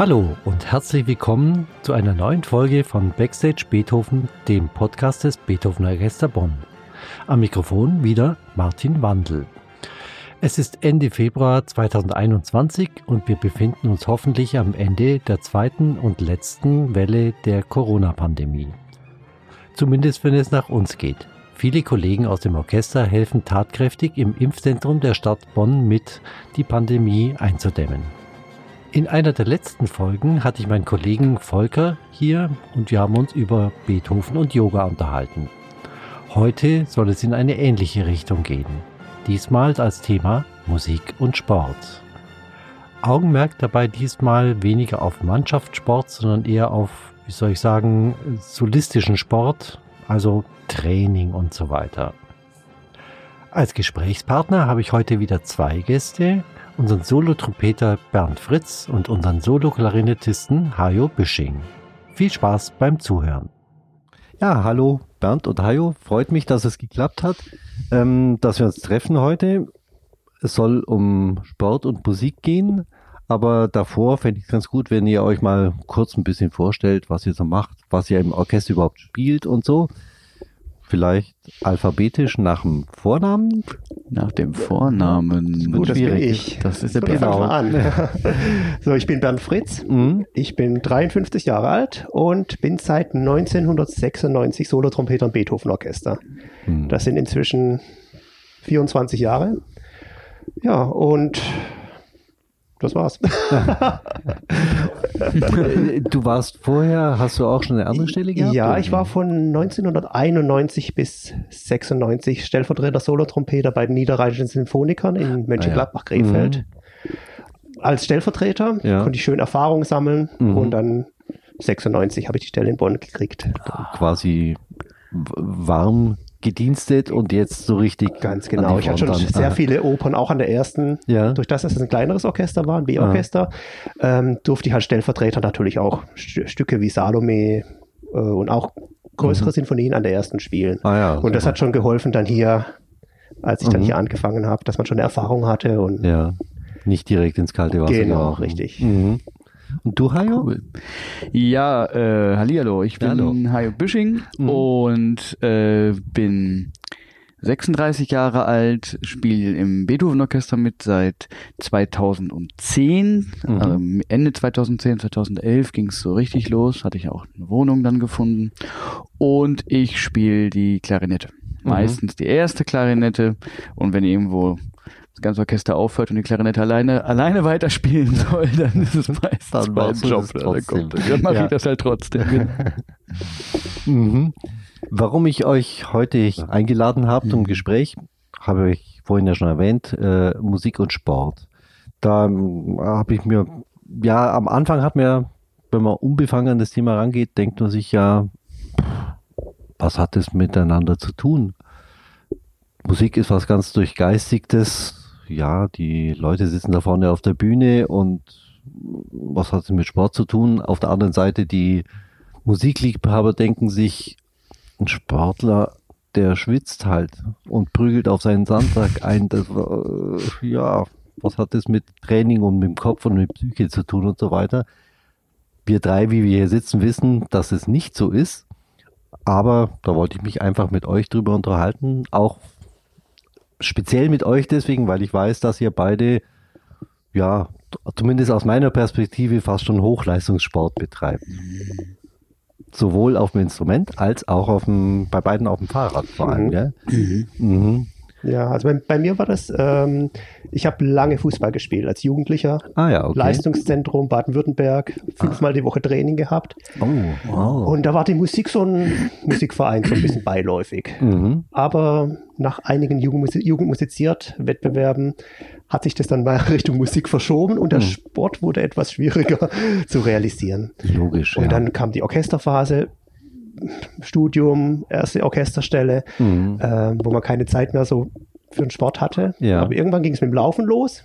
Hallo und herzlich willkommen zu einer neuen Folge von Backstage Beethoven, dem Podcast des Beethoven Orchester Bonn. Am Mikrofon wieder Martin Wandel. Es ist Ende Februar 2021 und wir befinden uns hoffentlich am Ende der zweiten und letzten Welle der Corona-Pandemie. Zumindest wenn es nach uns geht. Viele Kollegen aus dem Orchester helfen tatkräftig im Impfzentrum der Stadt Bonn mit, die Pandemie einzudämmen. In einer der letzten Folgen hatte ich meinen Kollegen Volker hier und wir haben uns über Beethoven und Yoga unterhalten. Heute soll es in eine ähnliche Richtung gehen diesmal als Thema Musik und Sport. Augenmerk dabei diesmal weniger auf Mannschaftssport, sondern eher auf, wie soll ich sagen, solistischen Sport, also Training und so weiter. Als Gesprächspartner habe ich heute wieder zwei Gäste, unseren Solotrompeter Bernd Fritz und unseren Solo-Klarinettisten Hajo Büsching. Viel Spaß beim Zuhören. Ja, hallo Bernd und Hajo, freut mich, dass es geklappt hat ähm, dass wir uns treffen heute. Es soll um Sport und Musik gehen, aber davor fände ich es ganz gut, wenn ihr euch mal kurz ein bisschen vorstellt, was ihr so macht, was ihr im Orchester überhaupt spielt und so. Vielleicht alphabetisch nach dem Vornamen? Nach dem Vornamen. Gut, das bin ich. Das ist. Genau. An. so, ich bin Bernd Fritz. Mhm. Ich bin 53 Jahre alt und bin seit 1996 Solotrompeter im Beethoven Orchester. Mhm. Das sind inzwischen 24 Jahre. Ja, und das war's. du warst vorher, hast du auch schon eine andere Stelle gehabt? Ja, ich war von 1991 bis 96 Stellvertreter Solotrompeter bei den Niederrheinischen Sinfonikern in Mönchengladbach-Krefeld. Ah, ja. mhm. Als Stellvertreter ja. konnte ich schön Erfahrung sammeln mhm. und dann 96 habe ich die Stelle in Bonn gekriegt. Quasi warm gedienstet und jetzt so richtig. Ganz genau. Ich hatte schon dann. sehr viele Opern, auch an der ersten. Ja. Durch das, dass es ein kleineres Orchester war, ein B-Orchester, ähm, durfte ich als Stellvertreter natürlich auch St Stücke wie Salome äh, und auch größere mhm. Sinfonien an der ersten spielen. Ah, ja, und das hat schon geholfen dann hier, als ich mhm. dann hier angefangen habe, dass man schon eine Erfahrung hatte und ja. Nicht direkt ins kalte Wasser. Genau, richtig. Mhm. Und du, Hajo? Cool. Ja, äh, Hallihallo, ich bin Hallo. Hajo Büsching mhm. und äh, bin 36 Jahre alt, spiele im Beethoven-Orchester mit seit 2010. Mhm. Also Ende 2010, 2011 ging es so richtig los, hatte ich auch eine Wohnung dann gefunden. Und ich spiele die Klarinette. Mhm. Meistens die erste Klarinette. Und wenn irgendwo das ganze Orchester aufhört und die Klarinette alleine, alleine weiterspielen soll, dann ist es meistens dann mein Job. Dann, dann mache ja. ich das halt trotzdem. mhm. Warum ich euch heute eingeladen habe zum mhm. Gespräch, habe ich vorhin ja schon erwähnt, äh, Musik und Sport. Da ähm, habe ich mir, ja, am Anfang hat mir, wenn man unbefangen an das Thema rangeht, denkt man sich ja, was hat es miteinander zu tun? Musik ist was ganz Durchgeistigtes, ja, die Leute sitzen da vorne auf der Bühne und was hat es mit Sport zu tun? Auf der anderen Seite, die Musikliebhaber denken sich, ein Sportler, der schwitzt halt und prügelt auf seinen Sandsack ein. Das, äh, ja, was hat das mit Training und mit dem Kopf und mit Psyche zu tun und so weiter? Wir drei, wie wir hier sitzen, wissen, dass es nicht so ist. Aber da wollte ich mich einfach mit euch drüber unterhalten, auch speziell mit euch deswegen, weil ich weiß, dass ihr beide, ja, zumindest aus meiner Perspektive fast schon Hochleistungssport betreibt. Sowohl auf dem Instrument als auch auf dem, bei beiden auf dem Fahrrad vor allem. Mhm. Gell? Mhm. Mhm. Ja, also bei, bei, mir war das, ähm, ich habe lange Fußball gespielt als Jugendlicher. Ah ja, okay. Leistungszentrum Baden-Württemberg, fünfmal ah. die Woche Training gehabt. Oh, wow. Und da war die Musik so ein Musikverein so ein bisschen beiläufig. Mhm. Aber nach einigen Jugendmusi Jugendmusiziert Wettbewerben hat sich das dann mal Richtung Musik verschoben und der mhm. Sport wurde etwas schwieriger zu realisieren. Logisch. Und ja. dann kam die Orchesterphase Studium, erste Orchesterstelle, mhm. äh, wo man keine Zeit mehr so für den Sport hatte. Ja. Aber irgendwann ging es mit dem Laufen los.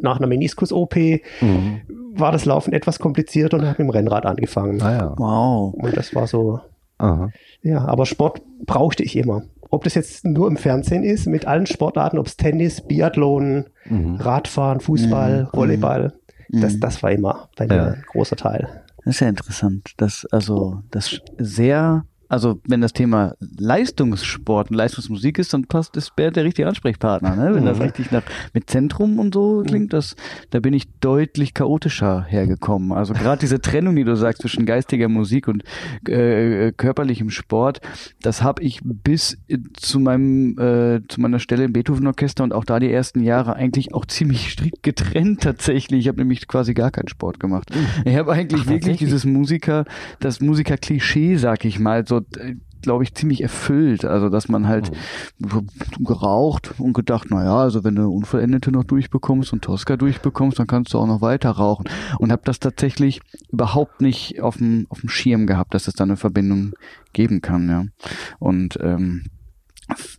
Nach einer Meniskus-OP mhm. war das Laufen etwas komplizierter und habe mit dem Rennrad angefangen. Ah, ja. Wow. Und das war so. Aha. Ja, aber Sport brauchte ich immer. Ob das jetzt nur im Fernsehen ist, mit allen Sportarten, ob es Tennis, Biathlon, mhm. Radfahren, Fußball, mhm. Volleyball. Das, mhm. das war immer bei mir ja. ein großer Teil. Das ist ja interessant, dass also das sehr also wenn das Thema Leistungssport und Leistungsmusik ist, dann passt ist Bert der richtige Ansprechpartner. Ne? Wenn mhm. das richtig nach mit Zentrum und so mhm. klingt, das da bin ich deutlich chaotischer hergekommen. Also gerade diese Trennung, die du sagst zwischen geistiger Musik und äh, körperlichem Sport, das habe ich bis zu meinem äh, zu meiner Stelle im Beethoven Orchester und auch da die ersten Jahre eigentlich auch ziemlich strikt getrennt tatsächlich. Ich habe nämlich quasi gar keinen Sport gemacht. Mhm. Ich habe eigentlich Ach, wirklich dieses Musiker, das Musiker-Klischee, sag ich mal, so äh, glaube ich, ziemlich erfüllt. Also, dass man halt mhm. geraucht und gedacht, na ja, also wenn du Unvollendete noch durchbekommst und Tosca durchbekommst, dann kannst du auch noch weiter rauchen. Und habe das tatsächlich überhaupt nicht auf dem, auf dem Schirm gehabt, dass es da eine Verbindung geben kann, ja. Und ähm,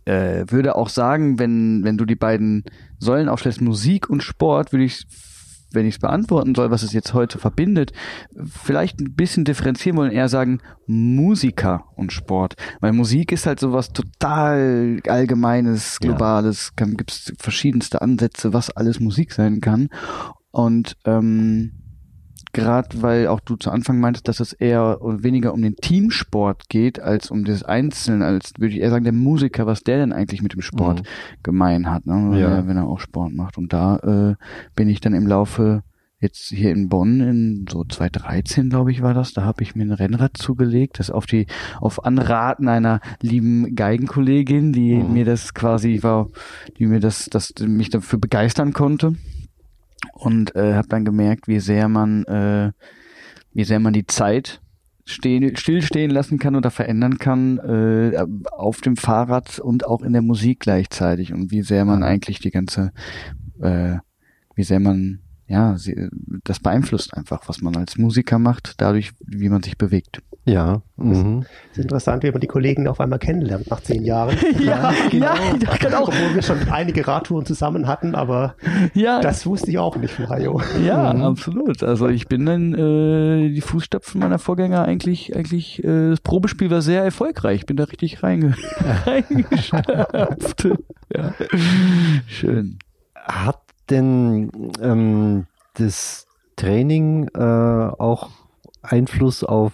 äh, würde auch sagen, wenn, wenn du die beiden Säulen aufstellst, Musik und Sport, würde ich wenn ich es beantworten soll, was es jetzt heute verbindet, vielleicht ein bisschen differenzieren wollen, eher sagen Musiker und Sport. Weil Musik ist halt sowas total allgemeines, globales, ja. gibt es verschiedenste Ansätze, was alles Musik sein kann. Und ähm, gerade weil auch du zu Anfang meintest, dass es eher weniger um den Teamsport geht, als um das Einzelne, als würde ich eher sagen, der Musiker, was der denn eigentlich mit dem Sport mhm. gemein hat, ne? ja. wenn er auch Sport macht. Und da äh, bin ich dann im Laufe jetzt hier in Bonn in so 2013 glaube ich war das, da habe ich mir ein Rennrad zugelegt, das auf die auf Anraten einer lieben Geigenkollegin, die mhm. mir das quasi war, die mir das das mich dafür begeistern konnte und äh, habe dann gemerkt, wie sehr man, äh, wie sehr man die Zeit stehen, stillstehen lassen kann oder verändern kann äh, auf dem Fahrrad und auch in der Musik gleichzeitig. Und wie sehr man eigentlich die ganze, äh, wie sehr man ja, sie, das beeinflusst einfach, was man als Musiker macht, dadurch, wie man sich bewegt. Ja. Mhm. Es ist interessant, wie man die Kollegen auf einmal kennenlernt nach zehn Jahren. ja, genau. ja, genau. Obwohl wir schon einige Radtouren zusammen hatten, aber ja. das wusste ich auch nicht von Hajo. Ja, mhm. absolut. Also ich bin dann äh, die Fußstapfen meiner Vorgänger eigentlich, eigentlich, äh, das Probespiel war sehr erfolgreich. Ich bin da richtig reinge reingeschöpft. ja. Schön. Hat denn ähm, das Training äh, auch Einfluss auf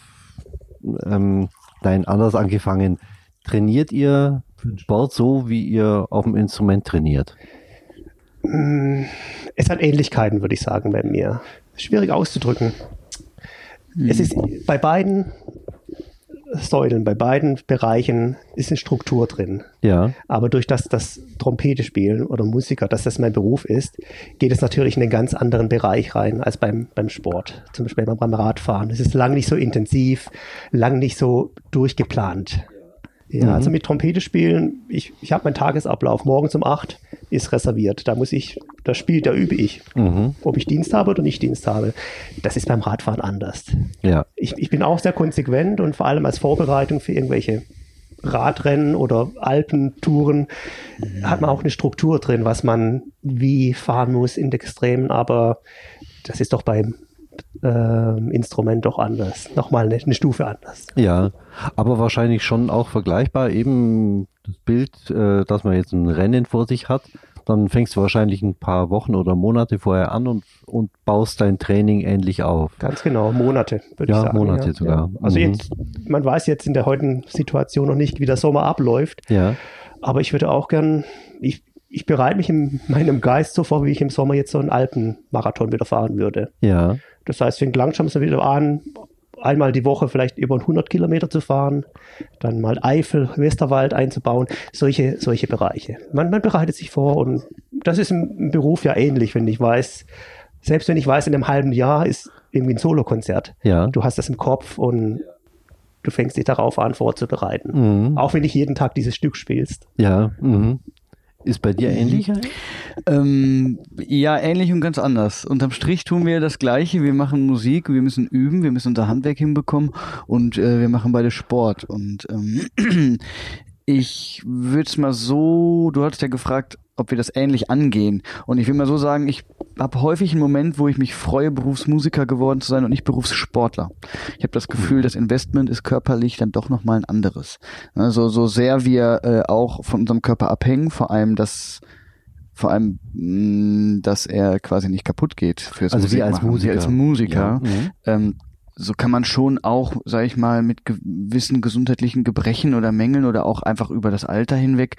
ähm, dein anders angefangen? Trainiert ihr Sport so, wie ihr auf dem Instrument trainiert? Mm, es hat Ähnlichkeiten, würde ich sagen, bei mir. Schwierig auszudrücken. Es ist bei beiden Säulen, bei beiden Bereichen ist eine Struktur drin. Ja. Aber durch das, das Trompete spielen oder Musiker, dass das mein Beruf ist, geht es natürlich in einen ganz anderen Bereich rein als beim, beim Sport. Zum Beispiel beim Radfahren. Es ist lang nicht so intensiv, lang nicht so durchgeplant. Ja, mhm. also mit Trompete spielen, ich, ich habe meinen Tagesablauf. Morgens um acht ist reserviert. Da muss ich, das spielt, da übe ich. Mhm. Ob ich Dienst habe oder nicht Dienst habe. Das ist beim Radfahren anders. Ja. Ich, ich bin auch sehr konsequent und vor allem als Vorbereitung für irgendwelche Radrennen oder Alpentouren mhm. hat man auch eine Struktur drin, was man wie fahren muss in den Extremen. Aber das ist doch beim äh, Instrument doch anders. Nochmal eine, eine, Stufe anders. Ja, aber wahrscheinlich schon auch vergleichbar. Eben das Bild, äh, dass man jetzt ein Rennen vor sich hat, dann fängst du wahrscheinlich ein paar Wochen oder Monate vorher an und, und baust dein Training ähnlich auf. Ganz genau, Monate, würde ja, ich sagen. Monate ja, sogar. Ja. Also mhm. jetzt, man weiß jetzt in der heutigen Situation noch nicht, wie der Sommer abläuft. Ja. Aber ich würde auch gern, ich, ich bereite mich in meinem Geist so vor, wie ich im Sommer jetzt so einen Alpenmarathon wieder fahren würde. Ja. Das heißt, fängt langsam so wieder an, einmal die Woche vielleicht über 100 Kilometer zu fahren, dann mal Eifel, Westerwald einzubauen, solche, solche Bereiche. Man, man bereitet sich vor und das ist im, Beruf ja ähnlich, wenn ich weiß, selbst wenn ich weiß, in einem halben Jahr ist irgendwie ein Solokonzert. Ja. Du hast das im Kopf und du fängst dich darauf an, vorzubereiten. Mhm. Auch wenn nicht jeden Tag dieses Stück spielst. Ja. Mhm. Ist bei dir ähnlich? Ähm, ja, ähnlich und ganz anders. Unterm Strich tun wir das Gleiche. Wir machen Musik, wir müssen üben, wir müssen unser Handwerk hinbekommen und äh, wir machen beide Sport. Und ähm, ich würde es mal so, du hattest ja gefragt, ob wir das ähnlich angehen. Und ich will mal so sagen, ich habe häufig einen Moment, wo ich mich freue, Berufsmusiker geworden zu sein und nicht Berufssportler. Ich habe das Gefühl, das Investment ist körperlich dann doch nochmal ein anderes. Also so sehr wir äh, auch von unserem Körper abhängen, vor allem das vor allem, mh, mm, dass er quasi nicht kaputt geht fürs also Musik als Musiker. Wie als Musiker. Ja. Mhm. Ähm, so kann man schon auch, sag ich mal, mit gewissen gesundheitlichen Gebrechen oder Mängeln oder auch einfach über das Alter hinweg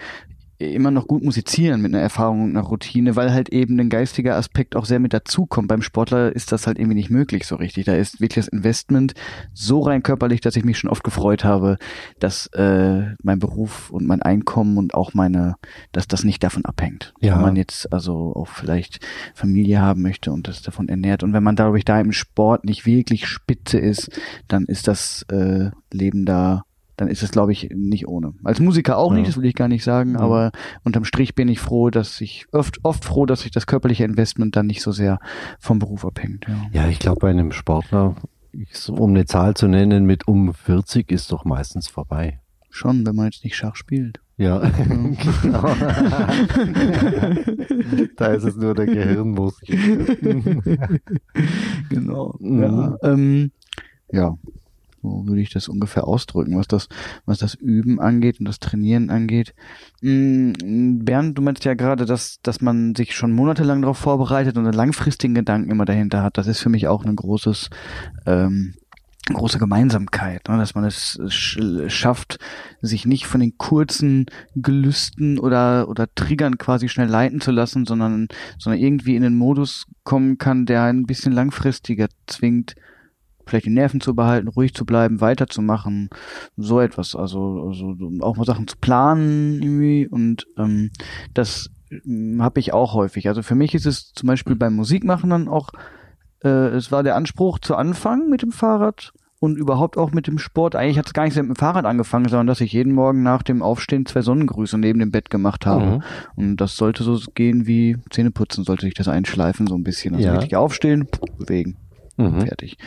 immer noch gut musizieren mit einer Erfahrung und einer Routine, weil halt eben ein geistiger Aspekt auch sehr mit dazukommt. Beim Sportler ist das halt irgendwie nicht möglich so richtig. Da ist wirklich das Investment so rein körperlich, dass ich mich schon oft gefreut habe, dass äh, mein Beruf und mein Einkommen und auch meine, dass das nicht davon abhängt. Ja. Wenn man jetzt also auch vielleicht Familie haben möchte und das davon ernährt. Und wenn man dadurch da im Sport nicht wirklich spitze ist, dann ist das äh, Leben da dann ist es, glaube ich, nicht ohne. Als Musiker auch ja. nicht, das will ich gar nicht sagen, ja. aber unterm Strich bin ich froh, dass ich oft, oft froh, dass sich das körperliche Investment dann nicht so sehr vom Beruf abhängt. Ja, ja ich glaube, bei einem Sportler, um eine Zahl zu nennen, mit um 40 ist doch meistens vorbei. Schon, wenn man jetzt nicht Schach spielt. Ja, genau. da ist es nur der Gehirnmuskel. genau. Mhm. Ja, ähm, ja, so würde ich das ungefähr ausdrücken, was das, was das Üben angeht und das Trainieren angeht. Mm, Bernd, du meinst ja gerade, dass, dass man sich schon monatelang darauf vorbereitet und einen langfristigen Gedanken immer dahinter hat. Das ist für mich auch ein großes, ähm, große Gemeinsamkeit, ne? dass man es schafft, sich nicht von den kurzen Gelüsten oder oder Triggern quasi schnell leiten zu lassen, sondern sondern irgendwie in den Modus kommen kann, der ein bisschen langfristiger zwingt, vielleicht die Nerven zu behalten, ruhig zu bleiben, weiterzumachen, so etwas. Also, also auch mal Sachen zu planen irgendwie und ähm, das ähm, habe ich auch häufig. Also für mich ist es zum Beispiel beim Musikmachen dann auch, äh, es war der Anspruch zu anfangen mit dem Fahrrad und überhaupt auch mit dem Sport. Eigentlich hat es gar nicht mit dem Fahrrad angefangen, sondern dass ich jeden Morgen nach dem Aufstehen zwei Sonnengrüße neben dem Bett gemacht habe. Mhm. Und das sollte so gehen wie Zähneputzen, sollte sich das einschleifen so ein bisschen. Also ja. richtig aufstehen, bewegen. Mhm. Fertig.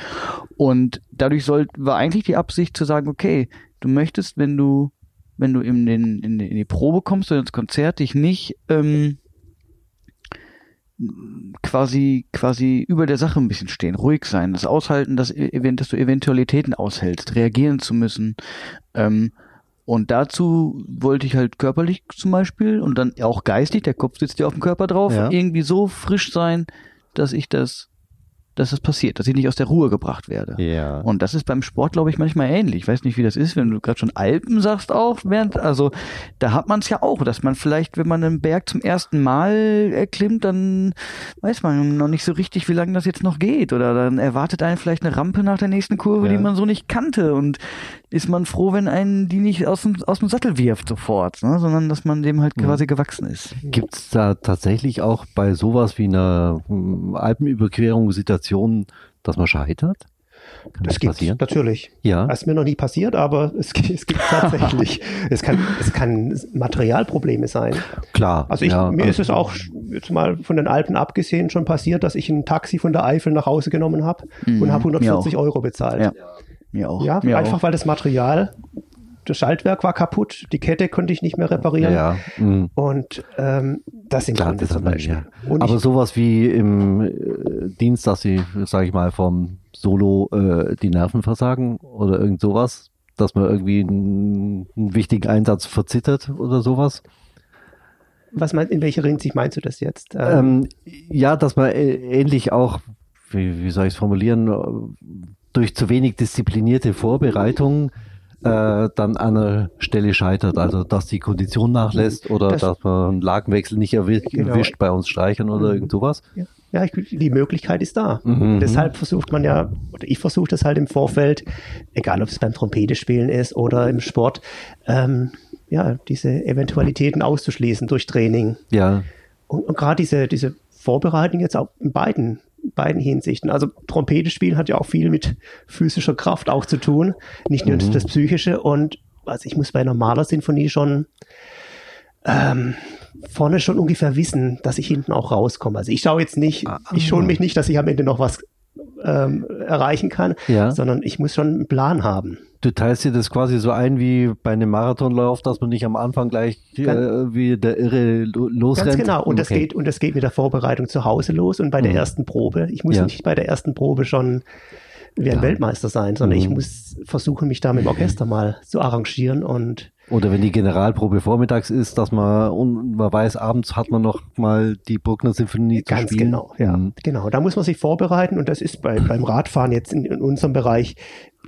Und dadurch soll, war eigentlich die Absicht zu sagen, okay, du möchtest, wenn du, wenn du in, den, in, die, in die Probe kommst oder ins Konzert, dich nicht ähm, quasi quasi über der Sache ein bisschen stehen, ruhig sein, das aushalten, dass, dass du Eventualitäten aushältst, reagieren zu müssen. Ähm, und dazu wollte ich halt körperlich zum Beispiel und dann auch geistig, der Kopf sitzt ja auf dem Körper drauf, ja. irgendwie so frisch sein, dass ich das dass es passiert, dass ich nicht aus der Ruhe gebracht werde. Ja. Und das ist beim Sport, glaube ich, manchmal ähnlich. Ich weiß nicht, wie das ist, wenn du gerade schon Alpen sagst auch, während, also da hat man es ja auch, dass man vielleicht, wenn man einen Berg zum ersten Mal erklimmt, dann weiß man noch nicht so richtig, wie lange das jetzt noch geht. Oder dann erwartet einen vielleicht eine Rampe nach der nächsten Kurve, ja. die man so nicht kannte. Und ist man froh, wenn einen die nicht aus dem, aus dem Sattel wirft sofort, ne? sondern dass man dem halt quasi gewachsen ist. Gibt es da tatsächlich auch bei sowas wie einer hm, Alpenüberquerung Situation, dass man scheitert? Kann das, das gibt passieren? natürlich. Ja. Das ist mir noch nie passiert, aber es, es gibt tatsächlich. es, kann, es kann Materialprobleme sein. Klar. Also ich, ja, mir ist es auch jetzt mal von den Alpen abgesehen schon passiert, dass ich ein Taxi von der Eifel nach Hause genommen habe mhm. und habe 140 Euro bezahlt. Ja. Mir auch. Ja, Mir einfach auch. weil das Material, das Schaltwerk war kaputt, die Kette konnte ich nicht mehr reparieren. Ja, ja. Mhm. Und ähm, das sind Klar, Gründe zum Beispiel. Ja. Aber sowas wie im äh, Dienst, dass sie, sage ich mal, vom Solo äh, die Nerven versagen oder irgend sowas, dass man irgendwie einen, einen wichtigen Einsatz verzittert oder sowas. Was meinst, in welcher Hinsicht meinst du das jetzt? Ähm, ja, dass man äh, ähnlich auch, wie, wie soll ich es formulieren, durch zu wenig disziplinierte Vorbereitung äh, dann an einer Stelle scheitert. Also dass die Kondition nachlässt oder das, dass man einen Lagenwechsel nicht erwischt genau. bei uns streichern oder mhm. irgend sowas. Ja. Ja, ich, die Möglichkeit ist da. Mhm. Deshalb versucht man ja, oder ich versuche das halt im Vorfeld, egal ob es beim Trompetespielen ist oder im Sport, ähm, ja, diese Eventualitäten auszuschließen durch Training. Ja. Und, und gerade diese, diese Vorbereitung jetzt auch in beiden beiden Hinsichten. Also Trompete spielen hat ja auch viel mit physischer Kraft auch zu tun, nicht nur mhm. das Psychische. Und also ich muss bei einer Malersinfonie schon ähm, vorne schon ungefähr wissen, dass ich hinten auch rauskomme. Also ich schaue jetzt nicht, ah, ich schone mich nicht, dass ich am Ende noch was ähm, erreichen kann, ja. sondern ich muss schon einen Plan haben. Du teilst dir das quasi so ein wie bei einem Marathonlauf, dass man nicht am Anfang gleich äh, wie der Irre losrennt. Ganz genau. Und okay. das geht und das geht mit der Vorbereitung zu Hause los und bei der mhm. ersten Probe. Ich muss ja. nicht bei der ersten Probe schon wie ein ja. Weltmeister sein, sondern mhm. ich muss versuchen, mich da mit dem Orchester mal zu arrangieren und Oder wenn die Generalprobe vormittags ist, dass man, und man weiß, abends hat man noch mal die Bruckner Sinfonie Ganz zu spielen. genau, ja. Mhm. Genau, da muss man sich vorbereiten und das ist bei, beim Radfahren jetzt in, in unserem Bereich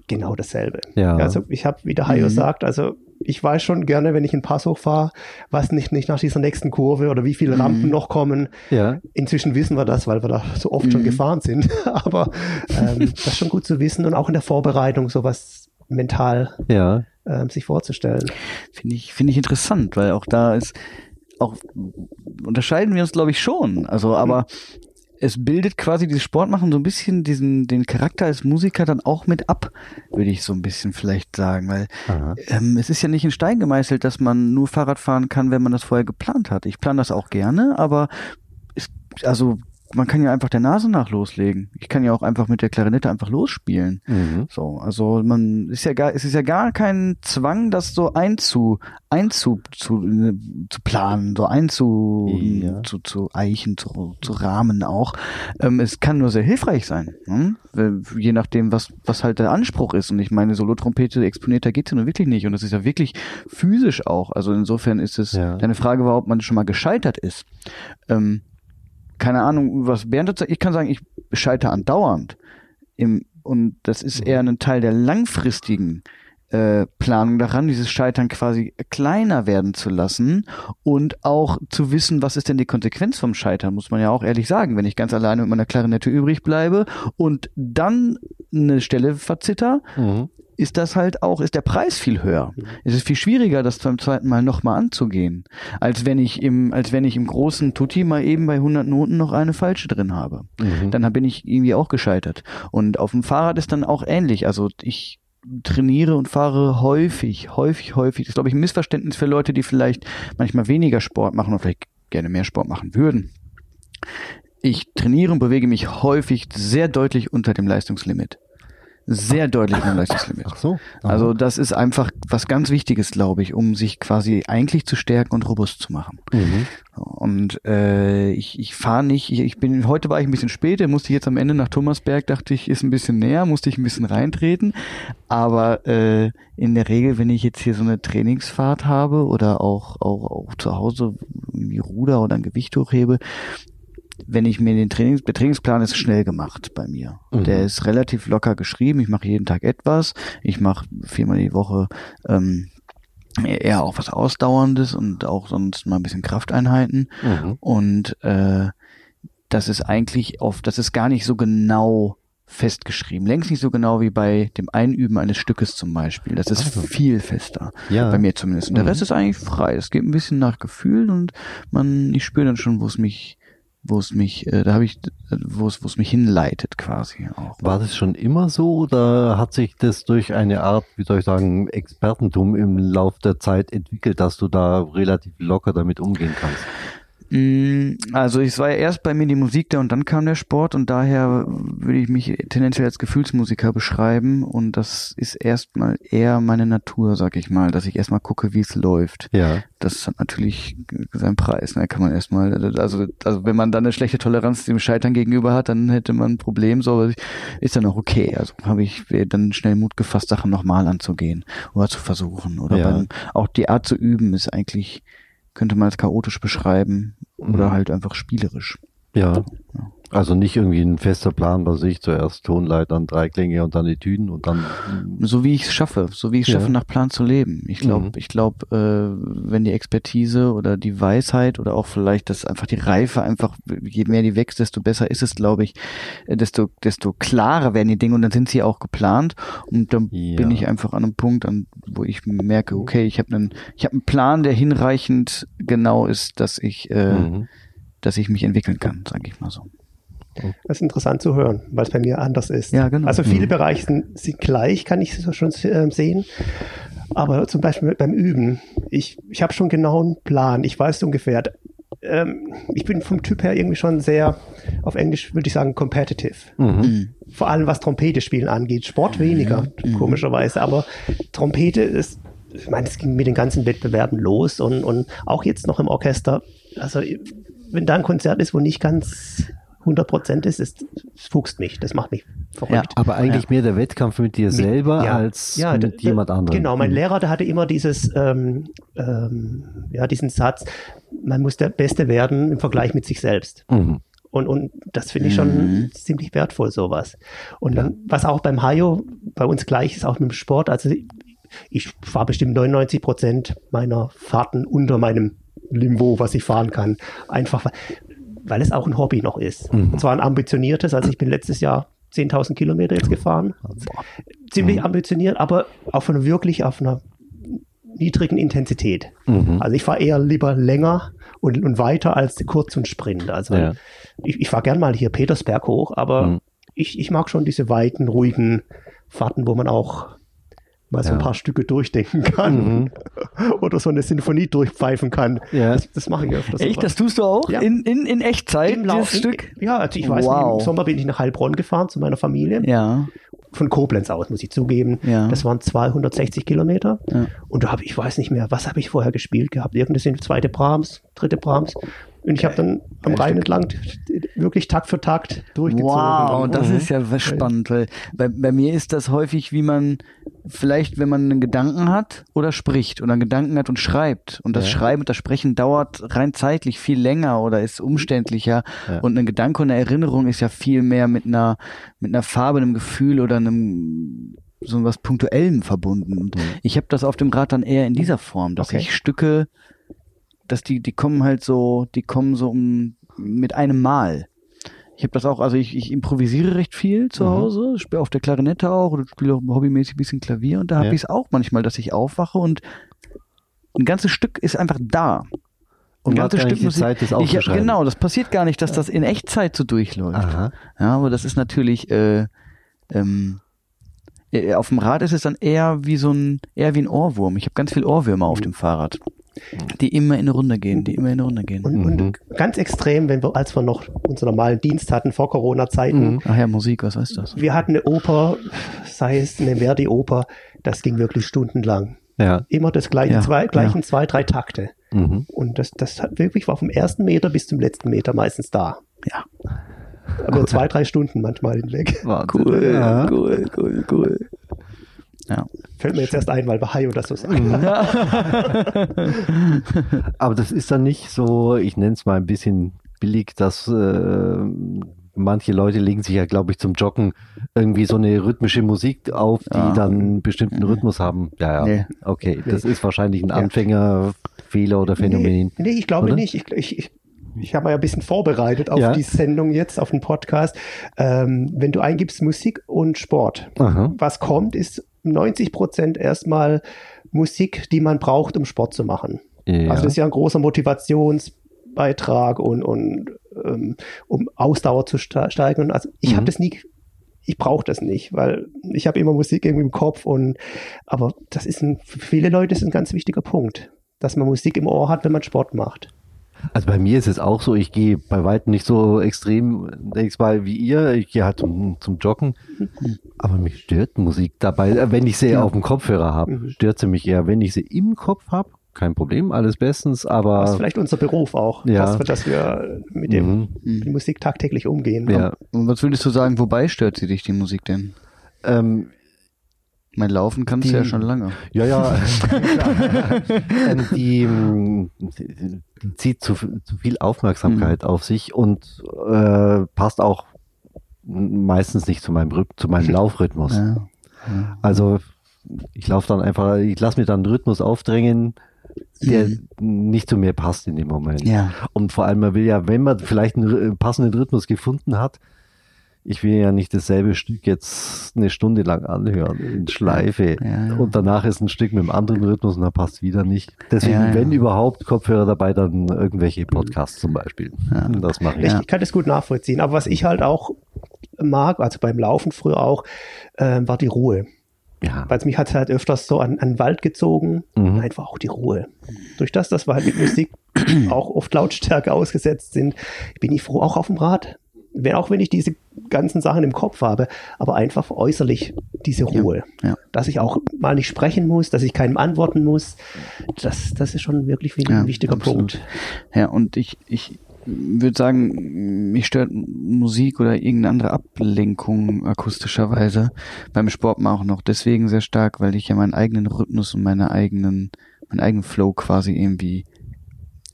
genau dasselbe. Ja. Also ich habe, wie der Hayo mhm. sagt, also ich weiß schon gerne, wenn ich einen Pass hochfahre, was nicht, nicht nach dieser nächsten Kurve oder wie viele mhm. Rampen noch kommen. Ja. Inzwischen wissen wir das, weil wir da so oft mhm. schon gefahren sind. Aber ähm, das ist schon gut zu wissen und auch in der Vorbereitung sowas mental ja. Ähm, sich vorzustellen. Finde ich, finde ich interessant, weil auch da ist auch unterscheiden wir uns, glaube ich, schon. Also, aber es bildet quasi dieses Sportmachen so ein bisschen diesen den Charakter als Musiker dann auch mit ab, würde ich so ein bisschen vielleicht sagen, weil ähm, es ist ja nicht in Stein gemeißelt, dass man nur Fahrrad fahren kann, wenn man das vorher geplant hat. Ich plane das auch gerne, aber es, also man kann ja einfach der Nase nach loslegen. Ich kann ja auch einfach mit der Klarinette einfach losspielen. Mhm. So, also man ist ja gar, es ist ja gar kein Zwang, das so einzu, einzu, zu, zu planen, so einzu, ja. zu, zu eichen, zu, zu rahmen auch. Ähm, es kann nur sehr hilfreich sein, ne? je nachdem, was, was halt der Anspruch ist. Und ich meine, Solo-Trompete exponierter geht's ja nur wirklich nicht. Und das ist ja wirklich physisch auch. Also insofern ist es, ja. deine Frage war, ob man schon mal gescheitert ist. Ähm, keine Ahnung, was Bernd sagt. Ich kann sagen, ich scheitere andauernd. Im, und das ist eher ein Teil der langfristigen äh, Planung daran, dieses Scheitern quasi kleiner werden zu lassen und auch zu wissen, was ist denn die Konsequenz vom Scheitern, muss man ja auch ehrlich sagen. Wenn ich ganz alleine mit meiner Klarinette übrig bleibe und dann eine Stelle verzitter, mhm ist das halt auch, ist der Preis viel höher. Mhm. Es ist viel schwieriger, das beim zweiten Mal nochmal anzugehen, als wenn ich im, als wenn ich im großen Tutti mal eben bei 100 Noten noch eine falsche drin habe. Mhm. Dann bin ich irgendwie auch gescheitert. Und auf dem Fahrrad ist dann auch ähnlich. Also ich trainiere und fahre häufig, häufig, häufig. Das ist, glaube ich, ein Missverständnis für Leute, die vielleicht manchmal weniger Sport machen oder vielleicht gerne mehr Sport machen würden. Ich trainiere und bewege mich häufig sehr deutlich unter dem Leistungslimit sehr deutlich im Leistungslimit. Ach so. Aha. Also das ist einfach was ganz Wichtiges, glaube ich, um sich quasi eigentlich zu stärken und robust zu machen. Mhm. Und äh, ich, ich fahre nicht, ich, ich bin, heute war ich ein bisschen später, musste ich jetzt am Ende nach Thomasberg, dachte ich, ist ein bisschen näher, musste ich ein bisschen reintreten. Aber äh, in der Regel, wenn ich jetzt hier so eine Trainingsfahrt habe oder auch, auch, auch zu Hause irgendwie Ruder oder ein Gewicht hochhebe, wenn ich mir den Trainings, der Trainingsplan ist schnell gemacht bei mir. Mhm. Der ist relativ locker geschrieben. Ich mache jeden Tag etwas. Ich mache viermal die Woche ähm, eher auch was Ausdauerndes und auch sonst mal ein bisschen Krafteinheiten. Mhm. Und äh, das ist eigentlich oft, das ist gar nicht so genau festgeschrieben. Längst nicht so genau wie bei dem Einüben eines Stückes zum Beispiel. Das ist also. viel fester. Ja. Bei mir zumindest. Und der mhm. Rest ist eigentlich frei. Es geht ein bisschen nach Gefühl und man, ich spüre dann schon, wo es mich wo es mich, äh, da habe ich, wo es, wo es mich hinleitet quasi auch. War das schon immer so oder hat sich das durch eine Art, wie soll ich sagen, Expertentum im Lauf der Zeit entwickelt, dass du da relativ locker damit umgehen kannst? Mm, also es war ja erst bei mir die Musik da und dann kam der Sport und daher würde ich mich tendenziell als Gefühlsmusiker beschreiben und das ist erstmal eher meine Natur, sag ich mal, dass ich erstmal gucke, wie es läuft. Ja. Das hat natürlich seinen Preis, ne? Kann man erstmal, also, also wenn man dann eine schlechte Toleranz dem Scheitern gegenüber hat, dann hätte man ein Problem, so, aber ist dann auch okay. Also habe ich dann schnell Mut gefasst, Sachen nochmal anzugehen oder zu versuchen. Oder ja. beim, auch die Art zu üben ist eigentlich könnte man als chaotisch beschreiben oder mhm. halt einfach spielerisch. Ja. ja. Also nicht irgendwie ein fester Plan bei sich, zuerst Tonleitern, Dreiklänge und dann Etüden und dann. So wie ich es schaffe, so wie ich es ja. schaffe, nach Plan zu leben. Ich glaube, mhm. ich glaube, äh, wenn die Expertise oder die Weisheit oder auch vielleicht das einfach die Reife einfach, je mehr die wächst, desto besser ist es, glaube ich, äh, desto, desto klarer werden die Dinge und dann sind sie auch geplant. Und dann ja. bin ich einfach an einem Punkt, an, wo ich merke, okay, ich habe einen, ich habe einen Plan, der hinreichend genau ist, dass ich, äh, mhm. dass ich mich entwickeln kann, sage ich mal so. Das ist interessant zu hören, weil es bei mir anders ist. Ja, genau. Also viele mhm. Bereiche sind, sind, gleich, kann ich schon äh, sehen. Aber zum Beispiel beim Üben, ich, ich habe schon genau einen Plan. Ich weiß ungefähr, ähm, ich bin vom Typ her irgendwie schon sehr, auf Englisch würde ich sagen, competitive. Mhm. mhm. Vor allem was Trompete spielen angeht. Sport weniger, mhm. komischerweise. Aber Trompete ist, ich meine, es ging mit den ganzen Wettbewerben los und, und auch jetzt noch im Orchester. Also, wenn da ein Konzert ist, wo nicht ganz 100 Prozent ist, es fuchst mich. Das macht mich verrückt. Ja, aber eigentlich ja. mehr der Wettkampf mit dir selber ja, als mit jemand anderem. Genau, mein mhm. Lehrer, der hatte immer dieses, ähm, ähm, ja, diesen Satz, man muss der Beste werden im Vergleich mit sich selbst. Mhm. Und, und das finde ich schon mhm. ziemlich wertvoll, sowas. Und dann, was auch beim Hayo bei uns gleich ist, auch mit dem Sport, also ich fahre bestimmt 99 Prozent meiner Fahrten unter meinem Limbo, was ich fahren kann. Einfach, weil es auch ein Hobby noch ist. Mhm. Und zwar ein ambitioniertes. Also ich bin letztes Jahr 10.000 Kilometer jetzt gefahren. Ziemlich mhm. ambitioniert, aber auf einer wirklich auf einer niedrigen Intensität. Mhm. Also ich fahre eher lieber länger und, und weiter als kurz und Sprint. Also ja. ich, ich fahre gern mal hier Petersberg hoch, aber mhm. ich, ich mag schon diese weiten, ruhigen Fahrten, wo man auch mal so ein paar Stücke durchdenken kann mhm. oder so eine Sinfonie durchpfeifen kann. Ja. Das, das mache ich öfters. Echt, das tust du auch? Ja. In, in, in Echtzeit, Im dieses Stück? Ja, also ich weiß, wow. im Sommer bin ich nach Heilbronn gefahren zu meiner Familie. Ja. Von Koblenz aus, muss ich zugeben. Ja. Das waren 260 Kilometer. Ja. Und da habe ich weiß nicht mehr, was habe ich vorher gespielt gehabt? Irgendeine zweite Brahms, dritte Brahms. Und ich habe dann am Rhein entlang wirklich Takt für Takt durchgezogen. Wow, und das mhm. ist ja spannend, weil bei, bei mir ist das häufig, wie man vielleicht, wenn man einen Gedanken hat oder spricht oder einen Gedanken hat und schreibt. Und das ja. Schreiben und das Sprechen dauert rein zeitlich viel länger oder ist umständlicher. Ja. Und ein Gedanke und eine Erinnerung ist ja viel mehr mit einer, mit einer Farbe, einem Gefühl oder einem so was Punktuellem verbunden. Und mhm. ich habe das auf dem Rad dann eher in dieser Form, dass okay. ich Stücke dass die, die kommen halt so, die kommen so um, mit einem Mal. Ich habe das auch, also ich, ich improvisiere recht viel zu mhm. Hause, spiele auf der Klarinette auch oder spiele auch hobbymäßig ein bisschen Klavier und da ja. habe ich es auch manchmal, dass ich aufwache und ein ganzes Stück ist einfach da. Und ein ganzes Stück Musik. Zeit, das ich, genau, das passiert gar nicht, dass das in Echtzeit so durchläuft. Aha. Ja, aber das ist natürlich äh, ähm, äh, auf dem Rad ist es dann eher wie so ein eher wie ein Ohrwurm. Ich habe ganz viel Ohrwürmer auf dem Fahrrad. Die immer in eine Runde gehen, die immer in eine Runde gehen. Und, und mhm. ganz extrem, wenn wir, als wir noch unseren normalen Dienst hatten vor Corona-Zeiten. Mhm. Ach ja, Musik, was heißt das? Wir hatten eine Oper, sei es eine Verdi-Oper, das ging wirklich stundenlang. Ja. Immer das gleiche, ja. zwei, gleichen ja. zwei, drei Takte. Mhm. Und das, das hat wirklich war vom ersten Meter bis zum letzten Meter meistens da. Ja. Aber cool. zwei, drei Stunden manchmal hinweg. Cool, ja. cool, cool, cool. Ja. Fällt mir jetzt erst ein, weil Bahai das so sagt. Aber das ist dann nicht so, ich nenne es mal ein bisschen billig, dass äh, manche Leute legen sich ja, glaube ich, zum Joggen irgendwie so eine rhythmische Musik auf, die ja. dann einen bestimmten Rhythmus haben. Ja, ja. Nee. Okay, das ist wahrscheinlich ein Anfängerfehler oder Phänomen. Nee, nee ich glaube oder? nicht. Ich, ich, ich ich habe ja ein bisschen vorbereitet auf ja. die Sendung jetzt, auf den Podcast. Ähm, wenn du eingibst Musik und Sport, Aha. was kommt, ist 90 Prozent erstmal Musik, die man braucht, um Sport zu machen. Ja. Also das ist ja ein großer Motivationsbeitrag und, und ähm, um Ausdauer zu steigern. Also ich mhm. habe das nie, ich brauche das nicht, weil ich habe immer Musik irgendwie im Kopf und aber das ist ein, für viele Leute ist ein ganz wichtiger Punkt, dass man Musik im Ohr hat, wenn man Sport macht. Also bei mir ist es auch so, ich gehe bei weitem nicht so extrem Mal wie ihr. Ich gehe halt zum, zum Joggen. Aber mich stört Musik dabei. Äh, wenn ich sie ja. auf dem Kopfhörer habe, mhm. stört sie mich eher. Wenn ich sie im Kopf habe, kein Problem, alles bestens, aber. Das ist vielleicht unser Beruf auch, ja. dass, dass wir mit dem mhm. Musik tagtäglich umgehen. Ja. Und was würdest du sagen, wobei stört sie dich, die Musik denn? Ähm, mein Laufen kannst du ja schon lange. Ja, ja. Ähm, die, die, zieht zu, zu viel Aufmerksamkeit mhm. auf sich und äh, passt auch meistens nicht zu meinem, zu meinem Laufrhythmus. Ja. Ja. Also ich laufe dann einfach, ich lasse mir dann einen Rhythmus aufdrängen, der mhm. nicht zu mir passt in dem Moment. Ja. Und vor allem, man will ja, wenn man vielleicht einen passenden Rhythmus gefunden hat, ich will ja nicht dasselbe Stück jetzt eine Stunde lang anhören in Schleife ja, ja. und danach ist ein Stück mit einem anderen Rhythmus und da passt wieder nicht. Deswegen, ja, wenn überhaupt Kopfhörer dabei, dann irgendwelche Podcasts zum Beispiel. Das mache ich. ich. Ich kann das gut nachvollziehen. Aber was ich halt auch mag, also beim Laufen früher auch, äh, war die Ruhe. Ja. Weil es mich hat halt öfters so an, an den Wald gezogen, mhm. einfach auch die Ruhe. Durch das, dass wir halt mit Musik auch oft Lautstärke ausgesetzt sind, bin ich froh, auch auf dem Rad wenn, auch wenn ich diese ganzen Sachen im Kopf habe, aber einfach äußerlich diese Ruhe. Ja, ja. Dass ich auch mal nicht sprechen muss, dass ich keinem antworten muss, das, das ist schon wirklich ein ja, wichtiger absolut. Punkt. Ja, und ich, ich, würde sagen, mich stört Musik oder irgendeine andere Ablenkung akustischerweise beim Sport auch noch deswegen sehr stark, weil ich ja meinen eigenen Rhythmus und meine eigenen, meinen eigenen Flow quasi irgendwie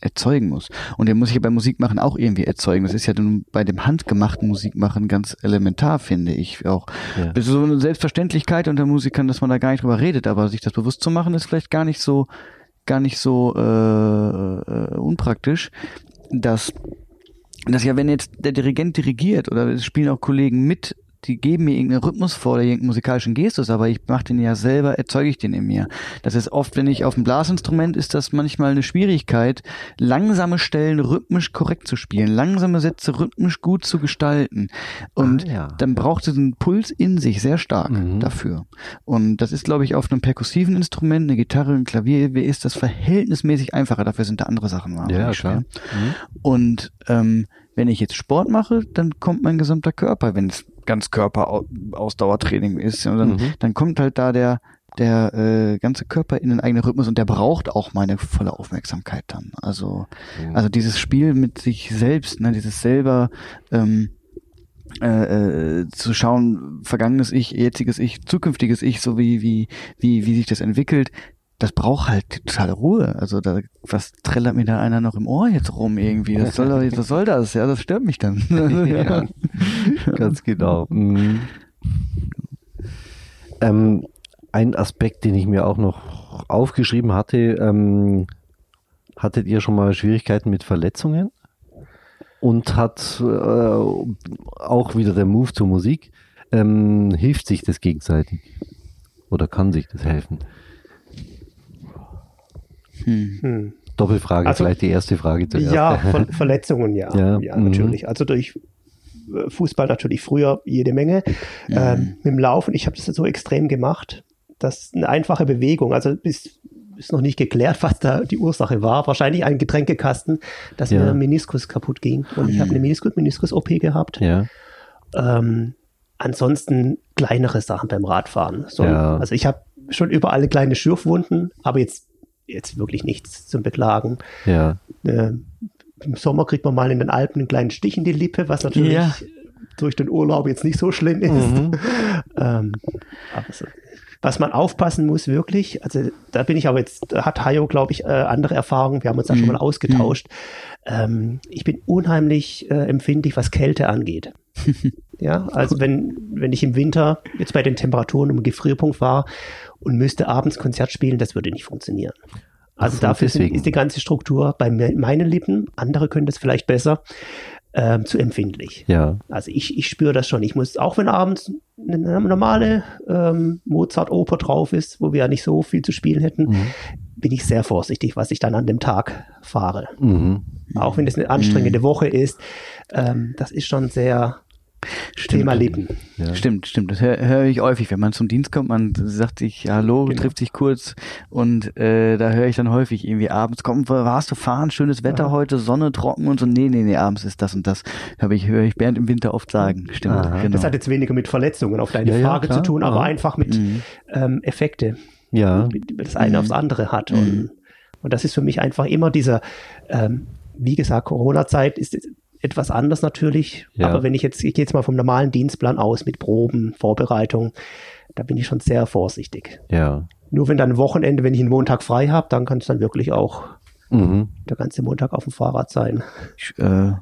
erzeugen muss. Und den muss ich ja beim Musikmachen auch irgendwie erzeugen. Das ist ja dann bei dem handgemachten Musikmachen ganz elementar, finde ich auch. Ja. Das ist so eine Selbstverständlichkeit unter Musikern, dass man da gar nicht drüber redet, aber sich das bewusst zu machen, ist vielleicht gar nicht so, gar nicht so äh, äh, unpraktisch, dass dass ja, wenn jetzt der Dirigent dirigiert oder es spielen auch Kollegen mit die geben mir irgendeinen Rhythmus vor oder irgendeinen musikalischen Gestus, aber ich mache den ja selber, erzeuge ich den in mir. Das ist oft, wenn ich auf dem Blasinstrument ist das manchmal eine Schwierigkeit, langsame Stellen rhythmisch korrekt zu spielen, langsame Sätze rhythmisch gut zu gestalten. Und ah, ja. dann braucht es einen Puls in sich sehr stark mhm. dafür. Und das ist, glaube ich, auf einem perkussiven Instrument, eine Gitarre, ein Klavier, ist das verhältnismäßig einfacher. Dafür sind da andere Sachen ja, schwer. Mhm. Und ähm, wenn ich jetzt Sport mache, dann kommt mein gesamter Körper, wenn es ganz Körperausdauertraining ist, und dann, mhm. dann kommt halt da der der äh, ganze Körper in den eigenen Rhythmus und der braucht auch meine volle Aufmerksamkeit dann. Also mhm. also dieses Spiel mit sich selbst, ne, dieses selber ähm, äh, äh, zu schauen, vergangenes Ich, jetziges Ich, zukünftiges Ich, so wie wie wie wie sich das entwickelt, das braucht halt totale Ruhe. Also da, was trällert mir da einer noch im Ohr jetzt rum irgendwie? Das soll, was soll das? Ja, das stört mich dann. ja, ganz genau. Mhm. Ähm, ein Aspekt, den ich mir auch noch aufgeschrieben hatte, ähm, hattet ihr schon mal Schwierigkeiten mit Verletzungen? Und hat äh, auch wieder der Move zur Musik, ähm, hilft sich das gegenseitig? Oder kann sich das helfen? Hm. Hm. Doppelfrage, also, vielleicht die erste Frage zuerst. Ja, Ver Verletzungen, ja. Ja, ja mhm. natürlich. Also durch äh, Fußball natürlich früher jede Menge. Mhm. Ähm, mit dem Laufen, ich habe das so extrem gemacht, dass eine einfache Bewegung, also bis ist noch nicht geklärt, was da die Ursache war. Wahrscheinlich ein Getränkekasten, dass ja. mir Meniskus kaputt ging. Und ich habe eine Meniskus-OP gehabt. Ja. Ähm, ansonsten kleinere Sachen beim Radfahren. So, ja. Also ich habe schon überall kleine Schürfwunden, aber jetzt jetzt wirklich nichts zum Beklagen. Ja. Äh, Im Sommer kriegt man mal in den Alpen einen kleinen Stich in die Lippe, was natürlich ja. durch den Urlaub jetzt nicht so schlimm ist. Mhm. ähm, aber so. Was man aufpassen muss, wirklich, also da bin ich aber jetzt, da hat Hayo, glaube ich, äh, andere Erfahrungen, wir haben uns da mhm. schon mal ausgetauscht. Ähm, ich bin unheimlich äh, empfindlich, was Kälte angeht. ja, also wenn, wenn ich im Winter jetzt bei den Temperaturen um Gefrierpunkt war und müsste abends Konzert spielen, das würde nicht funktionieren. Also so, dafür sind, ist die ganze Struktur bei meinen Lippen, andere können das vielleicht besser, ähm, zu empfindlich. Ja. Also ich, ich spüre das schon. Ich muss, auch wenn abends eine normale ähm, Mozart-Oper drauf ist, wo wir ja nicht so viel zu spielen hätten, mhm. bin ich sehr vorsichtig, was ich dann an dem Tag fahre. Mhm. Auch wenn es eine anstrengende mhm. Woche ist, ähm, das ist schon sehr Stimmt. Thema Leben. Ja. Stimmt, stimmt. Das höre hör ich häufig. Wenn man zum Dienst kommt, man sagt sich Hallo, genau. trifft sich kurz und äh, da höre ich dann häufig irgendwie abends, komm, warst du fahren, schönes Wetter ja. heute, Sonne trocken und so. Nee, nee, nee, abends ist das und das. Habe ich, höre ich Bernd im Winter oft sagen. Stimmt. Genau. Das hat jetzt weniger mit Verletzungen auf deine ja, Frage zu tun, aber einfach mit mhm. ähm, Effekte. Ja. Das eine mhm. aufs andere hat. Und, mhm. und das ist für mich einfach immer dieser, ähm, wie gesagt, Corona-Zeit ist etwas anders natürlich. Ja. Aber wenn ich jetzt, ich gehe jetzt mal vom normalen Dienstplan aus mit Proben, Vorbereitung, da bin ich schon sehr vorsichtig. Ja. Nur wenn dann Wochenende, wenn ich einen Montag frei habe, dann kann es dann wirklich auch mhm. der ganze Montag auf dem Fahrrad sein. Ich, äh,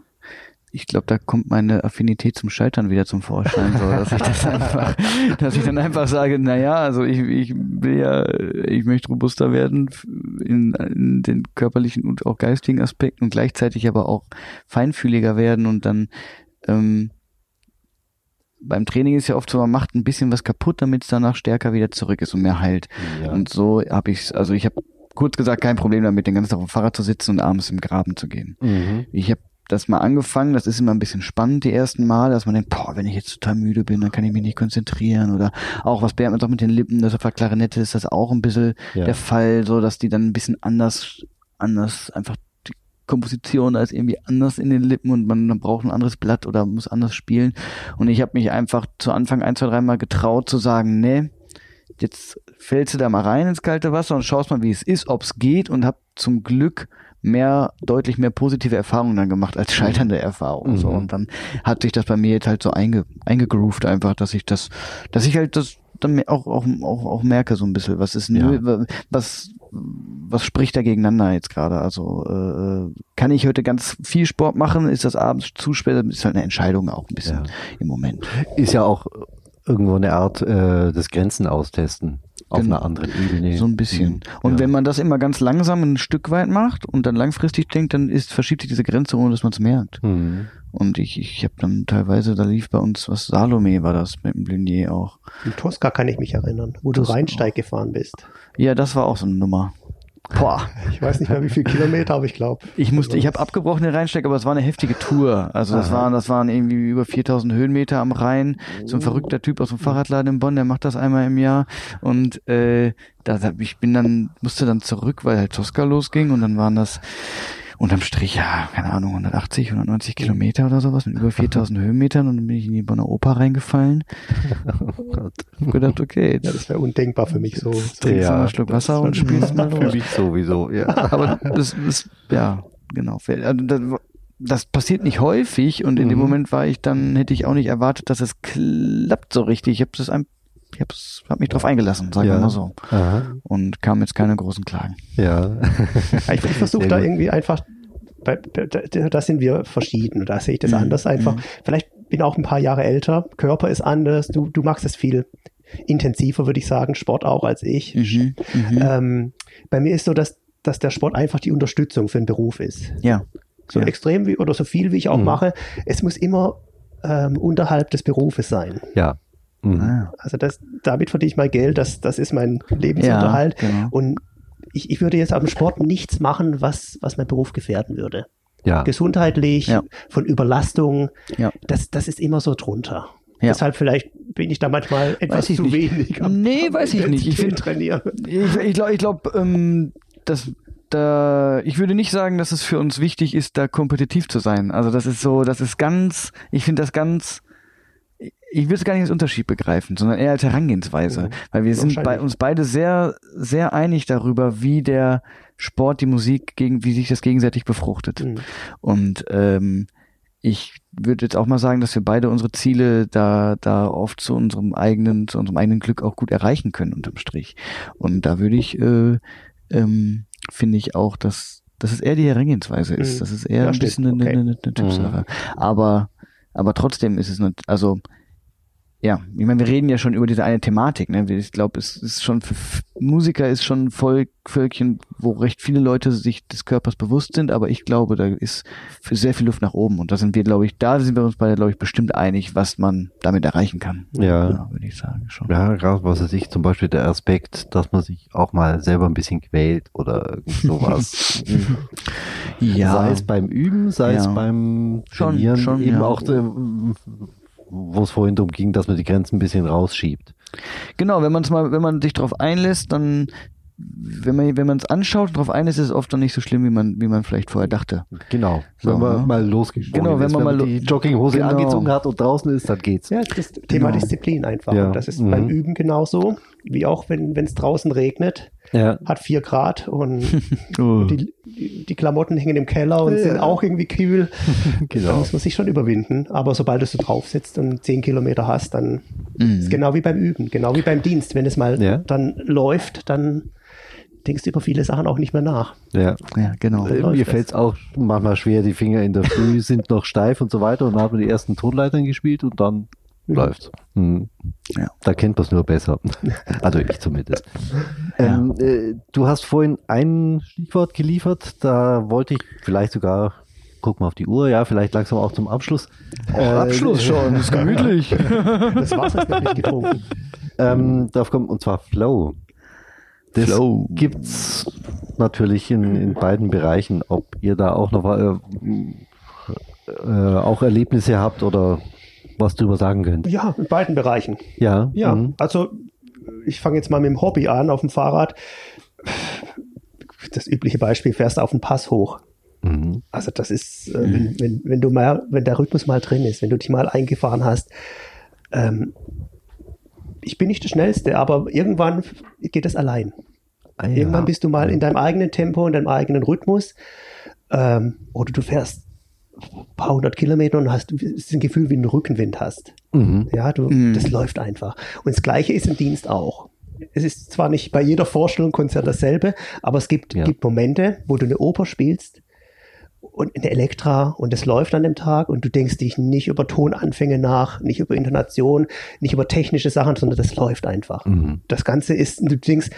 ich glaube, da kommt meine Affinität zum Scheitern wieder zum Vorschein, so, dass ich das einfach, dass ich dann einfach sage, na ja, also ich, ich will ja, ich möchte robuster werden in, in den körperlichen und auch geistigen Aspekten und gleichzeitig aber auch feinfühliger werden und dann ähm, beim Training ist ja oft so, man macht ein bisschen was kaputt, damit es danach stärker wieder zurück ist und mehr heilt. Ja. Und so habe ich also ich habe kurz gesagt kein Problem damit, den ganzen Tag auf dem Fahrrad zu sitzen und abends im Graben zu gehen. Mhm. Ich habe das mal angefangen. Das ist immer ein bisschen spannend, die ersten Mal, dass man denkt, boah, wenn ich jetzt total müde bin, dann kann ich mich nicht konzentrieren. Oder auch, was Bernd sagt mit den Lippen, das auf der Klarinette ist das auch ein bisschen ja. der Fall, so dass die dann ein bisschen anders, anders einfach die Komposition als irgendwie anders in den Lippen und man, braucht ein anderes Blatt oder muss anders spielen. Und ich habe mich einfach zu Anfang ein, zwei, dreimal getraut zu sagen, nee, jetzt fällst du da mal rein ins kalte Wasser und schaust mal, wie es ist, ob es geht und hab zum Glück mehr, deutlich mehr positive Erfahrungen dann gemacht als scheiternde Erfahrungen. Mhm. So. Und dann hat sich das bei mir jetzt halt so einge, eingegroovt einfach, dass ich das, dass ich halt das dann auch, auch, auch, auch merke so ein bisschen, was ist, ja. was, was spricht da gegeneinander jetzt gerade? Also äh, kann ich heute ganz viel Sport machen? Ist das abends zu spät? Das ist halt eine Entscheidung auch ein bisschen ja. im Moment. Ist ja auch irgendwo eine Art äh, des Grenzen austesten auf genau. einer anderen Ebene. So ein bisschen. Mhm. Und ja. wenn man das immer ganz langsam ein Stück weit macht und dann langfristig denkt, dann ist, verschiebt sich diese Grenze, ohne dass man es merkt. Mhm. Und ich, ich habe dann teilweise, da lief bei uns was, Salome war das mit dem Blinier auch. In Tosca kann ich mich erinnern, wo Tosca du Rheinsteig auch. gefahren bist. Ja, das war auch so eine Nummer. Boah. Ich weiß nicht mehr, wie viele Kilometer, aber ich glaube. Ich musste, ich habe abgebrochen den Rheinsteig, aber es war eine heftige Tour. Also das waren, das waren irgendwie über 4000 Höhenmeter am Rhein. So ein verrückter Typ aus dem Fahrradladen in Bonn, der macht das einmal im Jahr. Und äh, da, ich bin dann, musste dann zurück, weil halt Tosca losging und dann waren das unterm Strich, ja, keine Ahnung, 180, 190 Kilometer oder sowas mit über 4000 Höhenmetern und dann bin ich in die Bonner Oper reingefallen. Oh Gott. Hab gedacht, okay. Ja, das wäre undenkbar für mich so. Trinkst ja, mal einen Schluck Wasser und spielst mal los. Für mich sowieso, ja. Aber das ist, ja, genau. Also das, das passiert nicht häufig und in mhm. dem Moment war ich dann, hätte ich auch nicht erwartet, dass es klappt so richtig. Ich habe das ein ich habe hab mich drauf eingelassen, sagen wir mal so. Aha. Und kam jetzt keine großen Klagen. Ja. ich, ich versuche da irgendwie einfach, da, da, sind wir verschieden, da sehe ich das mhm. anders einfach. Mhm. Vielleicht bin auch ein paar Jahre älter, Körper ist anders, du, du machst es viel intensiver, würde ich sagen, Sport auch als ich. Mhm. Mhm. Ähm, bei mir ist so, dass, dass der Sport einfach die Unterstützung für den Beruf ist. Ja. So ja. extrem wie oder so viel wie ich auch mhm. mache, es muss immer ähm, unterhalb des Berufes sein. Ja. Mhm. Ah. Also das, damit verdiene ich mein Geld, das, das ist mein Lebensunterhalt. Ja, genau. Und ich, ich würde jetzt am Sport nichts machen, was, was mein Beruf gefährden würde. Ja. Gesundheitlich, ja. von Überlastung, ja. das, das ist immer so drunter. Ja. Deshalb vielleicht bin ich da manchmal etwas zu nicht. wenig. Am, nee, weiß ich nicht. Ich finde trainieren. Ich, ich glaube, ich glaub, ähm, das da, ich würde nicht sagen, dass es für uns wichtig ist, da kompetitiv zu sein. Also das ist so, das ist ganz, ich finde das ganz ich will es gar nicht als Unterschied begreifen, sondern eher als Herangehensweise. Mhm. Weil wir sind bei uns beide sehr, sehr einig darüber, wie der Sport, die Musik, gegen, wie sich das gegenseitig befruchtet. Mhm. Und ähm, ich würde jetzt auch mal sagen, dass wir beide unsere Ziele da, da oft zu unserem eigenen, zu unserem eigenen Glück auch gut erreichen können unterm Strich. Und da würde ich, äh, ähm, finde ich auch, dass, dass es eher die Herangehensweise ist. Mhm. Das ist eher ja, ein bisschen eine, eine, eine, eine Typsache. Mhm. Aber, aber trotzdem ist es nicht, also ja, ich meine, wir reden ja schon über diese eine Thematik. Ne? Ich glaube, es ist schon für Musiker ist schon ein Volk, Völkchen, wo recht viele Leute sich des Körpers bewusst sind, aber ich glaube, da ist für sehr viel Luft nach oben. Und da sind wir, glaube ich, da sind wir uns beide, glaube ich, bestimmt einig, was man damit erreichen kann. Ja, ja würde ich sagen schon. Ja, gerade was weiß ich, zum Beispiel der Aspekt, dass man sich auch mal selber ein bisschen quält oder sowas. ja. Sei es beim Üben, sei ja. es beim Trainieren, schon, schon, eben ja. auch äh, wo es vorhin darum ging, dass man die Grenzen ein bisschen rausschiebt. Genau, wenn man es mal, wenn man sich darauf einlässt, dann wenn man wenn man es anschaut und darauf einlässt, ist es oft dann nicht so schlimm, wie man wie man vielleicht vorher dachte. Genau. So, wenn man ne? mal losgeht. Genau, wenn man, wenn man mal die Jogginghose genau. angezogen hat und draußen ist, dann geht's. Ja, das Thema genau. Disziplin einfach. Ja. Und das ist mhm. beim Üben genauso, wie auch wenn es draußen regnet ja. hat vier Grad und oh. die, die, Klamotten hängen im Keller und ja. sind auch irgendwie kühl. genau. Da muss man sich schon überwinden. Aber sobald du so drauf sitzt und zehn Kilometer hast, dann mhm. ist genau wie beim Üben, genau wie beim Dienst. Wenn es mal ja. dann läuft, dann denkst du über viele Sachen auch nicht mehr nach. Ja, ja genau. Äh, mir fällt es auch manchmal schwer, die Finger in der Früh sind noch steif und so weiter und dann hat man die ersten Tonleitern gespielt und dann läuft. Mhm. Ja. Da kennt man es nur besser. Also ich zumindest. Ja. Ähm, äh, du hast vorhin ein Stichwort geliefert, da wollte ich vielleicht sogar, guck mal auf die Uhr, ja, vielleicht langsam auch zum Abschluss. Oh, äh, Abschluss schon, ist gemütlich. das Wasser ist noch nicht getrunken. Ähm, darauf kommt, und zwar Flow. Das Flow. gibt's natürlich in, in beiden Bereichen. Ob ihr da auch noch äh, äh, auch Erlebnisse habt oder was drüber sagen könnt. Ja, in beiden Bereichen. Ja. Ja, mhm. also ich fange jetzt mal mit dem Hobby an auf dem Fahrrad. Das übliche Beispiel, fährst auf den Pass hoch. Mhm. Also das ist, äh, mhm. wenn, wenn, wenn, du mal, wenn der Rhythmus mal drin ist, wenn du dich mal eingefahren hast, ähm, ich bin nicht der Schnellste, aber irgendwann geht es allein. Ah, ja. Irgendwann bist du mal in deinem eigenen Tempo, in deinem eigenen Rhythmus. Ähm, oder du fährst paar hundert Kilometer und hast ein Gefühl, wie du einen Rückenwind hast. Mhm. Ja, du, mhm. das läuft einfach. Und das Gleiche ist im Dienst auch. Es ist zwar nicht bei jeder Vorstellung Konzert dasselbe, aber es gibt, ja. gibt Momente, wo du eine Oper spielst und eine Elektra und es läuft an dem Tag und du denkst dich nicht über Tonanfänge nach, nicht über Intonation, nicht über technische Sachen, sondern das läuft einfach. Mhm. Das Ganze ist, du denkst,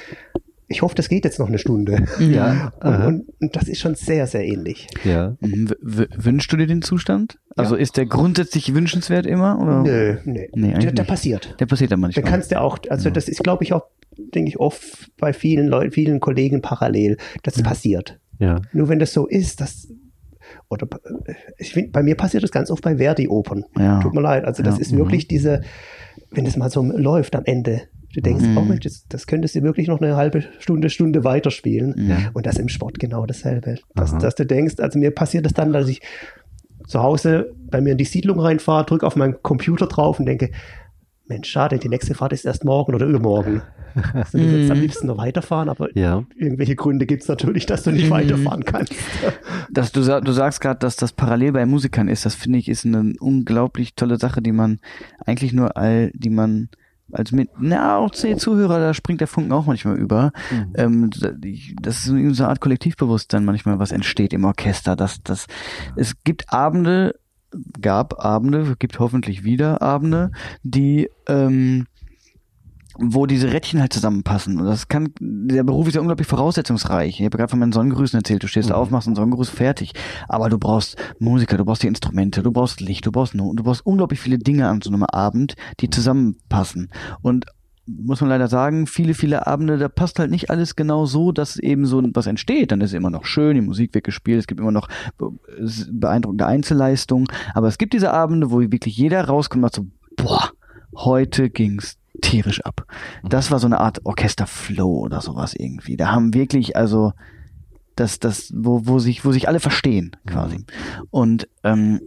ich hoffe, das geht jetzt noch eine Stunde. Ja. Und, und, das ist schon sehr, sehr ähnlich. Ja. Mhm. Wünschst du dir den Zustand? Also ja. ist der grundsätzlich wünschenswert immer? Oder? Nö, nee. nee der, der, passiert. Der passiert dann manchmal. Der kannst du auch, also ja. das ist, glaube ich, auch, denke ich, oft bei vielen Leuten, vielen Kollegen parallel. Das ja. passiert. Ja. Nur wenn das so ist, das oder ich finde, bei mir passiert das ganz oft bei Verdi-Opern. Ja. Tut mir leid. Also das ist wirklich mhm. diese, wenn das mal so läuft am Ende, Du denkst, mhm. oh Mensch, das, das könntest du wirklich noch eine halbe Stunde, Stunde weiterspielen. Ja. Und das im Sport genau dasselbe. Dass, dass, du denkst, also mir passiert das dann, dass ich zu Hause bei mir in die Siedlung reinfahre, drücke auf meinen Computer drauf und denke, Mensch, schade, die nächste Fahrt ist erst morgen oder übermorgen. Also, du würdest am mhm. liebsten noch weiterfahren, aber ja. irgendwelche Gründe gibt es natürlich, dass du nicht mhm. weiterfahren kannst. Dass du, du sagst gerade, dass das parallel bei Musikern ist, das finde ich ist eine unglaublich tolle Sache, die man eigentlich nur all, die man als mit, na, auch zehn Zuhörer, da springt der Funken auch manchmal über. Mhm. Ähm, das ist so eine Art Kollektivbewusstsein manchmal, was entsteht im Orchester. Das, das, es gibt Abende, gab Abende, gibt hoffentlich wieder Abende, die, ähm, wo diese Rädchen halt zusammenpassen. Und das kann, der Beruf ist ja unglaublich voraussetzungsreich. Ich habe gerade von meinen Sonnengrüßen erzählt. Du stehst mhm. auf, machst einen Sonnengruß fertig. Aber du brauchst Musiker, du brauchst die Instrumente, du brauchst Licht, du brauchst Noten, du brauchst unglaublich viele Dinge an so einem Abend, die zusammenpassen. Und muss man leider sagen, viele, viele Abende, da passt halt nicht alles genau so, dass eben so was entsteht. Dann ist es immer noch schön, die Musik wird gespielt, es gibt immer noch beeindruckende Einzelleistungen. Aber es gibt diese Abende, wo wirklich jeder rauskommt und sagt so, boah, heute ging's tierisch ab. Das war so eine Art Orchesterflow oder sowas irgendwie. Da haben wirklich, also, das, das, wo, wo sich, wo sich alle verstehen, quasi. Mhm. Und ähm,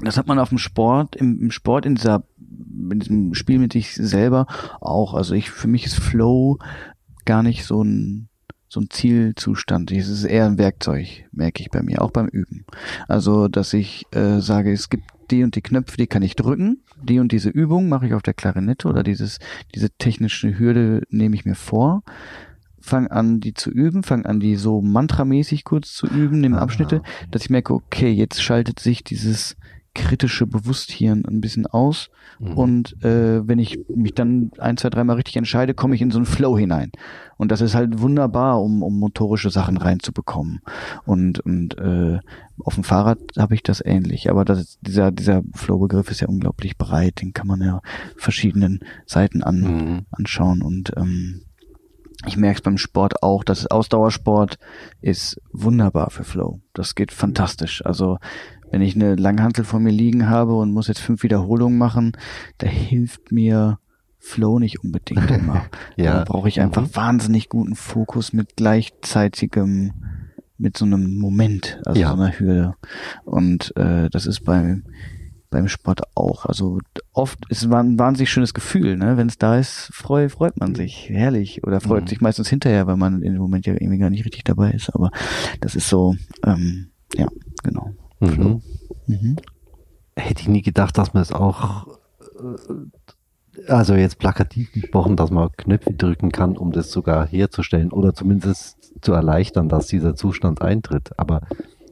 das hat man auf dem Sport, im, im Sport, in dieser, in diesem Spiel mit sich selber auch. Also ich, für mich ist Flow gar nicht so ein, so ein Zielzustand. Es ist eher ein Werkzeug, merke ich bei mir, auch beim Üben. Also, dass ich äh, sage, es gibt die und die Knöpfe, die kann ich drücken. Die und diese Übung mache ich auf der Klarinette oder dieses, diese technische Hürde nehme ich mir vor. Fang an, die zu üben, fang an, die so mantramäßig kurz zu üben, nehme Abschnitte, dass ich merke, okay, jetzt schaltet sich dieses kritische Bewusstsein ein bisschen aus. Mhm. Und äh, wenn ich mich dann ein, zwei, dreimal richtig entscheide, komme ich in so einen Flow hinein. Und das ist halt wunderbar, um, um motorische Sachen reinzubekommen. Und, und äh, auf dem Fahrrad habe ich das ähnlich. Aber das dieser, dieser Flow-Begriff ist ja unglaublich breit. Den kann man ja verschiedenen Seiten an, mhm. anschauen. Und ähm, ich merke es beim Sport auch, dass Ausdauersport ist wunderbar für Flow. Das geht fantastisch. Also wenn ich eine Langhantel vor mir liegen habe und muss jetzt fünf Wiederholungen machen, da hilft mir Flow nicht unbedingt immer. ja. Da brauche ich einfach mhm. wahnsinnig guten Fokus mit gleichzeitigem, mit so einem Moment, also ja. so einer Hürde. Und äh, das ist beim beim Sport auch. Also oft ist es ein wahnsinnig schönes Gefühl, ne? Wenn es da ist, freu, freut man sich. Herrlich. Oder freut mhm. sich meistens hinterher, weil man in dem Moment ja irgendwie gar nicht richtig dabei ist. Aber das ist so, ähm, ja, genau. Mhm. Mhm. Hätte ich nie gedacht, dass man es auch, äh, also jetzt plakativ gesprochen, dass man Knöpfe drücken kann, um das sogar herzustellen oder zumindest zu erleichtern, dass dieser Zustand eintritt. Aber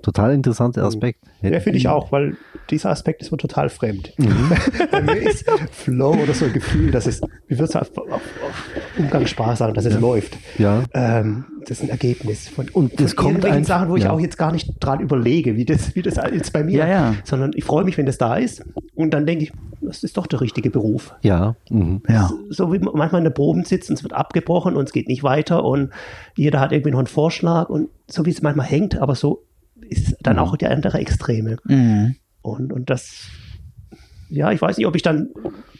total interessanter mhm. Aspekt. Ja, finde ich auch, weil dieser Aspekt ist mir total fremd. Mhm. Bei mir ist Flow oder so ein Gefühl, dass es, wie würde es auf, auf, auf Umgangssprache sagen, dass es ja. läuft. Ja. Ähm, das ist ein Ergebnis von, und das von kommt ein, Sachen, wo ja. ich auch jetzt gar nicht dran überlege, wie das, wie das jetzt bei mir, ja, ja. sondern ich freue mich, wenn das da ist und dann denke ich, das ist doch der richtige Beruf. Ja. Mhm. ja. So, so, wie manchmal in der Proben sitzt und es wird abgebrochen und es geht nicht weiter und jeder hat irgendwie noch einen Vorschlag und so wie es manchmal hängt, aber so ist dann mhm. auch die andere Extreme. Mhm. Und, und das, ja, ich weiß nicht, ob ich dann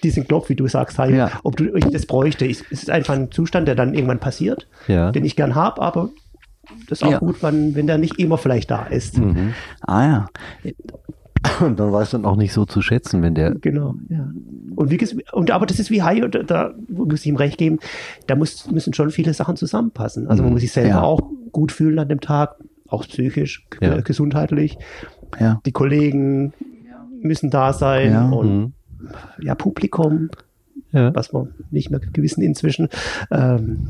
diesen Knopf, wie du sagst, halt, ja. ob du, ich das bräuchte. Ich, es ist einfach ein Zustand, der dann irgendwann passiert, ja. den ich gern habe, aber das ist auch ja. gut, wenn, wenn der nicht immer vielleicht da ist. Mhm. Ah ja. Und dann weiß man auch nicht so zu schätzen, wenn der. Genau, ja. Und wie und aber das ist wie Hai, da, da muss ich ihm recht geben, da muss, müssen schon viele Sachen zusammenpassen. Also man mhm. muss sich selber ja. auch gut fühlen an dem Tag, auch psychisch, ja. gesundheitlich. Ja. Die Kollegen müssen da sein ja. und mhm. ja, Publikum, ja. was man nicht mehr gewissen inzwischen. Ähm,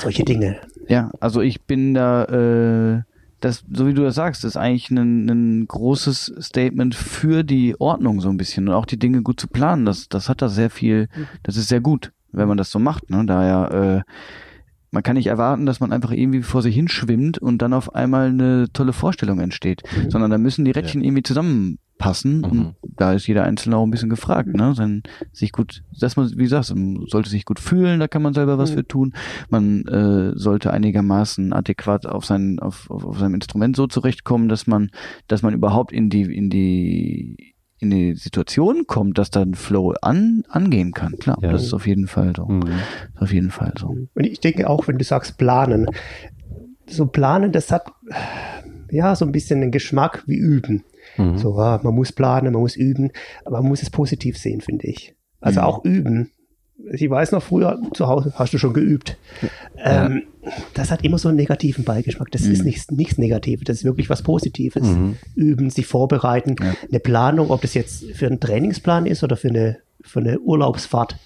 solche Dinge. Ja, also ich bin da, äh, das, so wie du das sagst, ist eigentlich ein, ein großes Statement für die Ordnung so ein bisschen und auch die Dinge gut zu planen. Das, das hat da sehr viel, das ist sehr gut, wenn man das so macht. Ne? Daher, äh, man kann nicht erwarten, dass man einfach irgendwie vor sich hinschwimmt und dann auf einmal eine tolle Vorstellung entsteht, mhm. sondern da müssen die Rädchen ja. irgendwie zusammenpassen mhm. und da ist jeder Einzelne auch ein bisschen gefragt, ne? Dann sich gut, dass man, wie gesagt, man sollte sich gut fühlen, da kann man selber was mhm. für tun. Man äh, sollte einigermaßen adäquat auf sein, auf, auf, auf seinem Instrument so zurechtkommen, dass man, dass man überhaupt in die, in die in die Situation kommt, dass dann Flow an, angehen kann. Klar, ja. das ist auf jeden Fall so. Mhm. Auf jeden Fall so. Und ich denke auch, wenn du sagst planen, so planen, das hat ja so ein bisschen den Geschmack wie üben. Mhm. So, ja, man muss planen, man muss üben, aber man muss es positiv sehen, finde ich. Also mhm. auch üben ich weiß noch früher, zu Hause hast du schon geübt. Ja. Ähm, das hat immer so einen negativen Beigeschmack. Das mhm. ist nichts, nichts Negatives, das ist wirklich was Positives. Mhm. Üben, sich vorbereiten, ja. eine Planung, ob das jetzt für einen Trainingsplan ist oder für eine, für eine Urlaubsfahrt.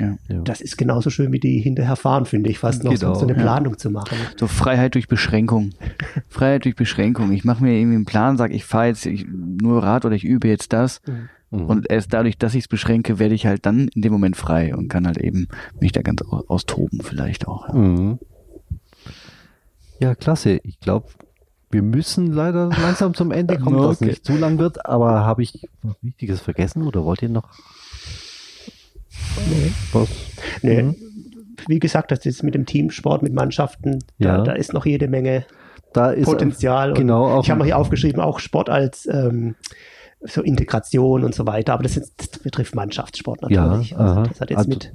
Ja. Das ist genauso schön wie die hinterher fahren, finde ich, fast noch genau. so, eine Planung zu machen. So Freiheit durch Beschränkung. Freiheit durch Beschränkung. Ich mache mir irgendwie einen Plan, sage ich fahre jetzt nur Rad oder ich übe jetzt das. Mhm. Mhm. Und erst dadurch, dass ich es beschränke, werde ich halt dann in dem Moment frei und kann halt eben mich da ganz austoben vielleicht auch. Ja, mhm. ja klasse. Ich glaube, wir müssen leider langsam zum Ende kommen, okay. dass es nicht zu lang wird. Aber habe ich was Wichtiges vergessen oder wollt ihr noch? Nee. Was? Nee. Mhm. Wie gesagt, das ist mit dem Teamsport, mit Mannschaften, da, ja. da ist noch jede Menge Potenzial. Genau. ich habe mal hier aufgeschrieben, auch Sport als ähm, so Integration und so weiter. Aber das, ist, das betrifft Mannschaftssport natürlich. Ja, also, das hat jetzt also, mit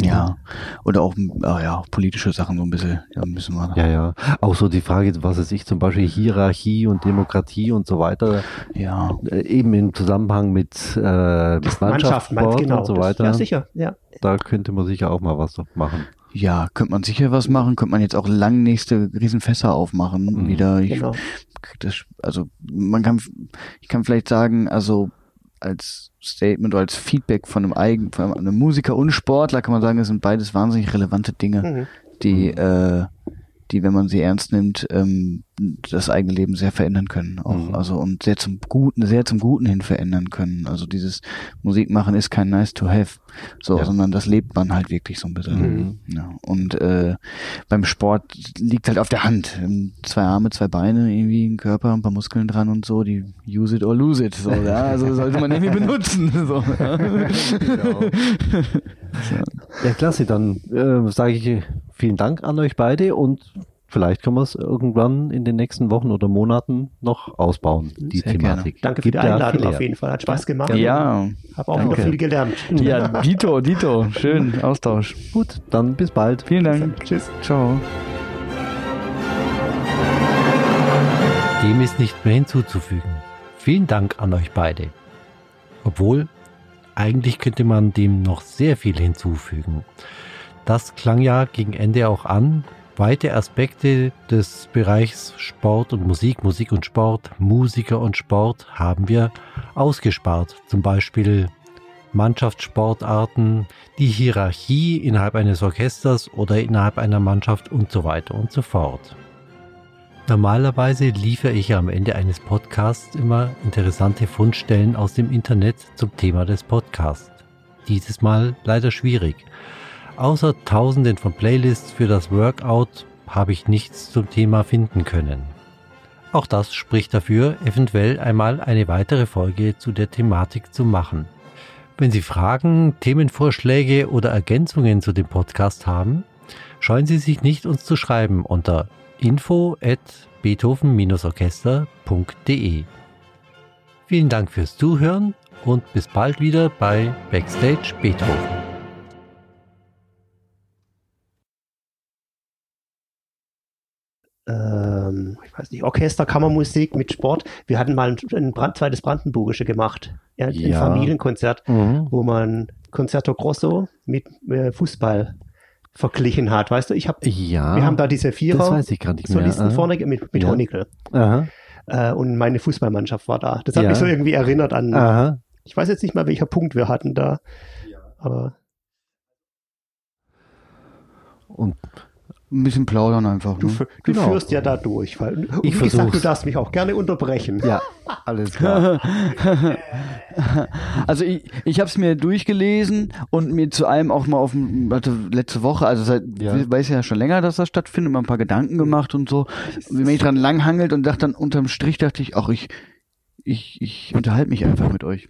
ja, oder auch ah, ja, politische Sachen so ein bisschen, ja, müssen wir. Ja, ja. Auch so die Frage, was weiß ich, zum Beispiel Hierarchie und Demokratie und so weiter. Ja. Äh, eben im Zusammenhang mit, äh, mit Mannschaftssport genau, und so weiter. Das, ja, sicher, ja. Da könnte man sicher auch mal was machen. Ja, könnte man sicher was machen, könnte man jetzt auch lang nächste Riesenfässer aufmachen, mhm. wieder. Ich, genau. Das, also man kann, ich kann vielleicht sagen, also als Statement oder als Feedback von einem eigen, von einem Musiker und Sportler kann man sagen, das sind beides wahnsinnig relevante Dinge, mhm. die, äh, die, wenn man sie ernst nimmt, ähm, das eigene Leben sehr verändern können. Auch, mhm. Also und sehr zum Guten, sehr zum Guten hin verändern können. Also dieses Musikmachen ist kein nice to have, so, ja. sondern das lebt man halt wirklich so ein bisschen. Mhm. Ja. Und äh, beim Sport liegt halt auf der Hand. Zwei Arme, zwei Beine, irgendwie ein Körper, ein paar Muskeln dran und so, die use it or lose it. So, ja. Also sollte man irgendwie benutzen. So, ja. genau. ja, klasse, dann äh, sage ich vielen Dank an euch beide und vielleicht können wir es irgendwann in den nächsten Wochen oder Monaten noch ausbauen, die Sehr Thematik. Gerne. Danke Gibt für die Einladung auf jeden Fall. Hat Spaß gemacht. Ja. Habe auch Danke. wieder viel gelernt. Ja, Dito, Dito. Schön, Austausch. Gut, dann bis bald. Vielen Dank. Tschüss. Ciao. Dem ist nicht mehr hinzuzufügen. Vielen Dank an euch beide. Obwohl, eigentlich könnte man dem noch sehr viel hinzufügen. Das klang ja gegen Ende auch an, weite Aspekte des Bereichs Sport und Musik, Musik und Sport, Musiker und Sport haben wir ausgespart. Zum Beispiel Mannschaftssportarten, die Hierarchie innerhalb eines Orchesters oder innerhalb einer Mannschaft und so weiter und so fort. Normalerweise liefere ich am Ende eines Podcasts immer interessante Fundstellen aus dem Internet zum Thema des Podcasts. Dieses Mal leider schwierig. Außer tausenden von Playlists für das Workout habe ich nichts zum Thema finden können. Auch das spricht dafür, eventuell einmal eine weitere Folge zu der Thematik zu machen. Wenn Sie Fragen, Themenvorschläge oder Ergänzungen zu dem Podcast haben, scheuen Sie sich nicht, uns zu schreiben unter info at beethoven-orchester.de. Vielen Dank fürs Zuhören und bis bald wieder bei Backstage Beethoven. Ähm, ich weiß nicht, Orchester, Kammermusik mit Sport. Wir hatten mal ein, ein Brand, zweites Brandenburgische gemacht, ja, ein ja. Familienkonzert, mhm. wo man Concerto Grosso mit äh, Fußball verglichen hat. Weißt du, ich habe, ja, wir haben da diese Vierer Solisten vorne mit, mit ja. Honekel. Äh, und meine Fußballmannschaft war da. Das hat ja. mich so irgendwie erinnert an. Aha. Ich weiß jetzt nicht mal, welcher Punkt wir hatten da. Aber. Und ein bisschen plaudern einfach. Du, ne? du genau. führst ja da durch. Weil, ich wie gesagt, du darfst mich auch gerne unterbrechen. Ja, alles klar. also ich, ich habe es mir durchgelesen und mir zu einem auch mal auf also letzte Woche, also seit ja. weiß ja schon länger, dass das stattfindet, mal ein paar Gedanken gemacht und so. Wie mich dran langhangelt und dachte dann unterm Strich dachte ich, auch ich, ich, ich unterhalte mich einfach mit euch.